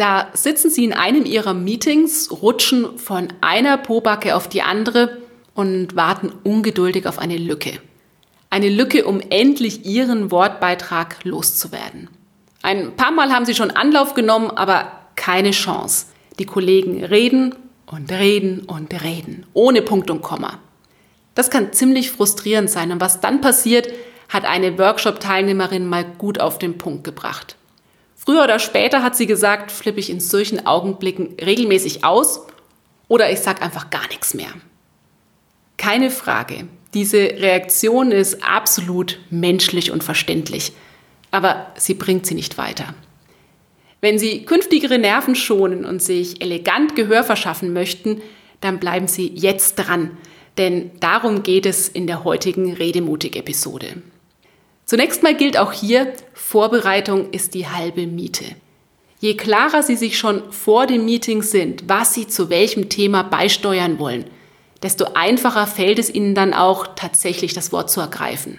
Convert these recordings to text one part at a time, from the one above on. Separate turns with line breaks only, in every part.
Da sitzen Sie in einem Ihrer Meetings, rutschen von einer Pobacke auf die andere und warten ungeduldig auf eine Lücke. Eine Lücke, um endlich Ihren Wortbeitrag loszuwerden. Ein paar Mal haben Sie schon Anlauf genommen, aber keine Chance. Die Kollegen reden und reden und reden, ohne Punkt und Komma. Das kann ziemlich frustrierend sein und was dann passiert, hat eine Workshop-Teilnehmerin mal gut auf den Punkt gebracht. Früher oder später hat sie gesagt, flippe ich in solchen Augenblicken regelmäßig aus oder ich sage einfach gar nichts mehr. Keine Frage, diese Reaktion ist absolut menschlich und verständlich, aber sie bringt sie nicht weiter. Wenn Sie künftigere Nerven schonen und sich elegant Gehör verschaffen möchten, dann bleiben Sie jetzt dran, denn darum geht es in der heutigen Redemutig-Episode. Zunächst mal gilt auch hier, Vorbereitung ist die halbe Miete. Je klarer Sie sich schon vor dem Meeting sind, was Sie zu welchem Thema beisteuern wollen, desto einfacher fällt es Ihnen dann auch tatsächlich das Wort zu ergreifen.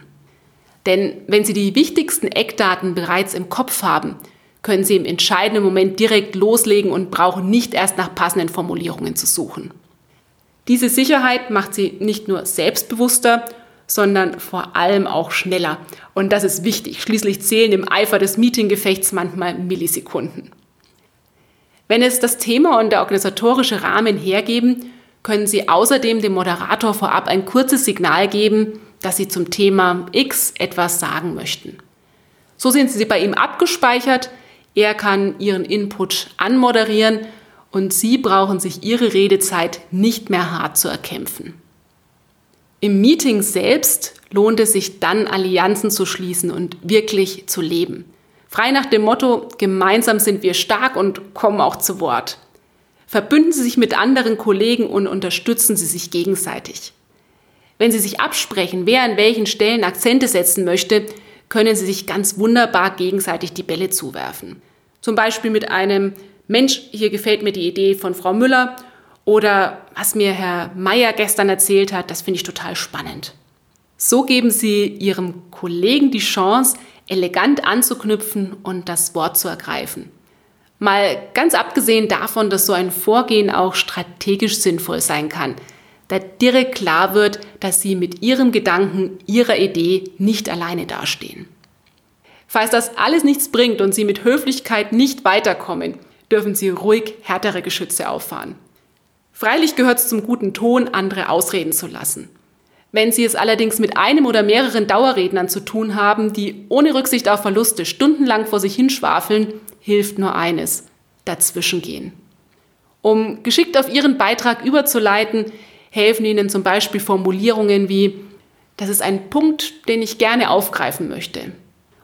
Denn wenn Sie die wichtigsten Eckdaten bereits im Kopf haben, können Sie im entscheidenden Moment direkt loslegen und brauchen nicht erst nach passenden Formulierungen zu suchen. Diese Sicherheit macht Sie nicht nur selbstbewusster, sondern vor allem auch schneller. Und das ist wichtig. Schließlich zählen im Eifer des Meetinggefechts manchmal Millisekunden. Wenn es das Thema und der organisatorische Rahmen hergeben, können Sie außerdem dem Moderator vorab ein kurzes Signal geben, dass Sie zum Thema X etwas sagen möchten. So sind Sie bei ihm abgespeichert, er kann Ihren Input anmoderieren und Sie brauchen sich Ihre Redezeit nicht mehr hart zu erkämpfen. Im Meeting selbst lohnt es sich dann, Allianzen zu schließen und wirklich zu leben. Frei nach dem Motto, gemeinsam sind wir stark und kommen auch zu Wort. Verbünden Sie sich mit anderen Kollegen und unterstützen Sie sich gegenseitig. Wenn Sie sich absprechen, wer an welchen Stellen Akzente setzen möchte, können Sie sich ganz wunderbar gegenseitig die Bälle zuwerfen. Zum Beispiel mit einem Mensch, hier gefällt mir die Idee von Frau Müller oder was mir Herr Meier gestern erzählt hat, das finde ich total spannend. So geben Sie Ihrem Kollegen die Chance, elegant anzuknüpfen und das Wort zu ergreifen. Mal ganz abgesehen davon, dass so ein Vorgehen auch strategisch sinnvoll sein kann, da direkt klar wird, dass Sie mit Ihrem Gedanken, Ihrer Idee nicht alleine dastehen. Falls das alles nichts bringt und Sie mit Höflichkeit nicht weiterkommen, dürfen Sie ruhig härtere Geschütze auffahren. Freilich gehört es zum guten Ton, andere ausreden zu lassen. Wenn Sie es allerdings mit einem oder mehreren Dauerrednern zu tun haben, die ohne Rücksicht auf Verluste stundenlang vor sich hinschwafeln, hilft nur eines, dazwischengehen. Um geschickt auf Ihren Beitrag überzuleiten, helfen Ihnen zum Beispiel Formulierungen wie, das ist ein Punkt, den ich gerne aufgreifen möchte.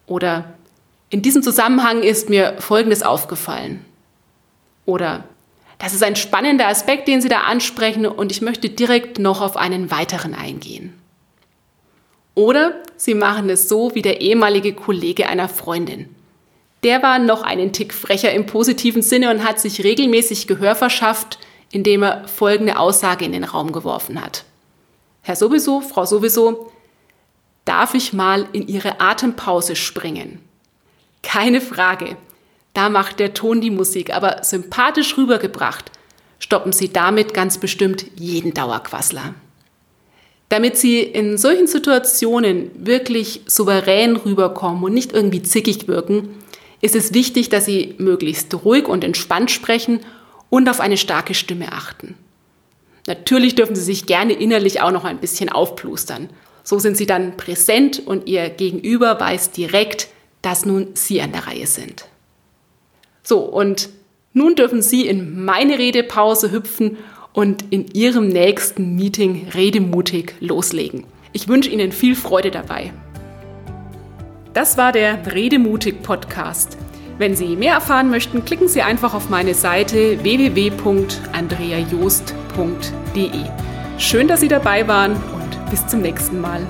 Oder in diesem Zusammenhang ist mir Folgendes aufgefallen. Oder das ist ein spannender Aspekt, den Sie da ansprechen und ich möchte direkt noch auf einen weiteren eingehen. Oder Sie machen es so wie der ehemalige Kollege einer Freundin. Der war noch einen Tick frecher im positiven Sinne und hat sich regelmäßig Gehör verschafft, indem er folgende Aussage in den Raum geworfen hat. Herr sowieso, Frau sowieso, darf ich mal in Ihre Atempause springen? Keine Frage. Da macht der Ton die Musik, aber sympathisch rübergebracht stoppen Sie damit ganz bestimmt jeden Dauerquassler. Damit Sie in solchen Situationen wirklich souverän rüberkommen und nicht irgendwie zickig wirken, ist es wichtig, dass Sie möglichst ruhig und entspannt sprechen und auf eine starke Stimme achten. Natürlich dürfen Sie sich gerne innerlich auch noch ein bisschen aufplustern. So sind Sie dann präsent und Ihr Gegenüber weiß direkt, dass nun Sie an der Reihe sind. So, und nun dürfen Sie in meine Redepause hüpfen und in Ihrem nächsten Meeting redemutig loslegen. Ich wünsche Ihnen viel Freude dabei. Das war der Redemutig Podcast. Wenn Sie mehr erfahren möchten, klicken Sie einfach auf meine Seite www.andreajost.de. Schön, dass Sie dabei waren und bis zum nächsten Mal.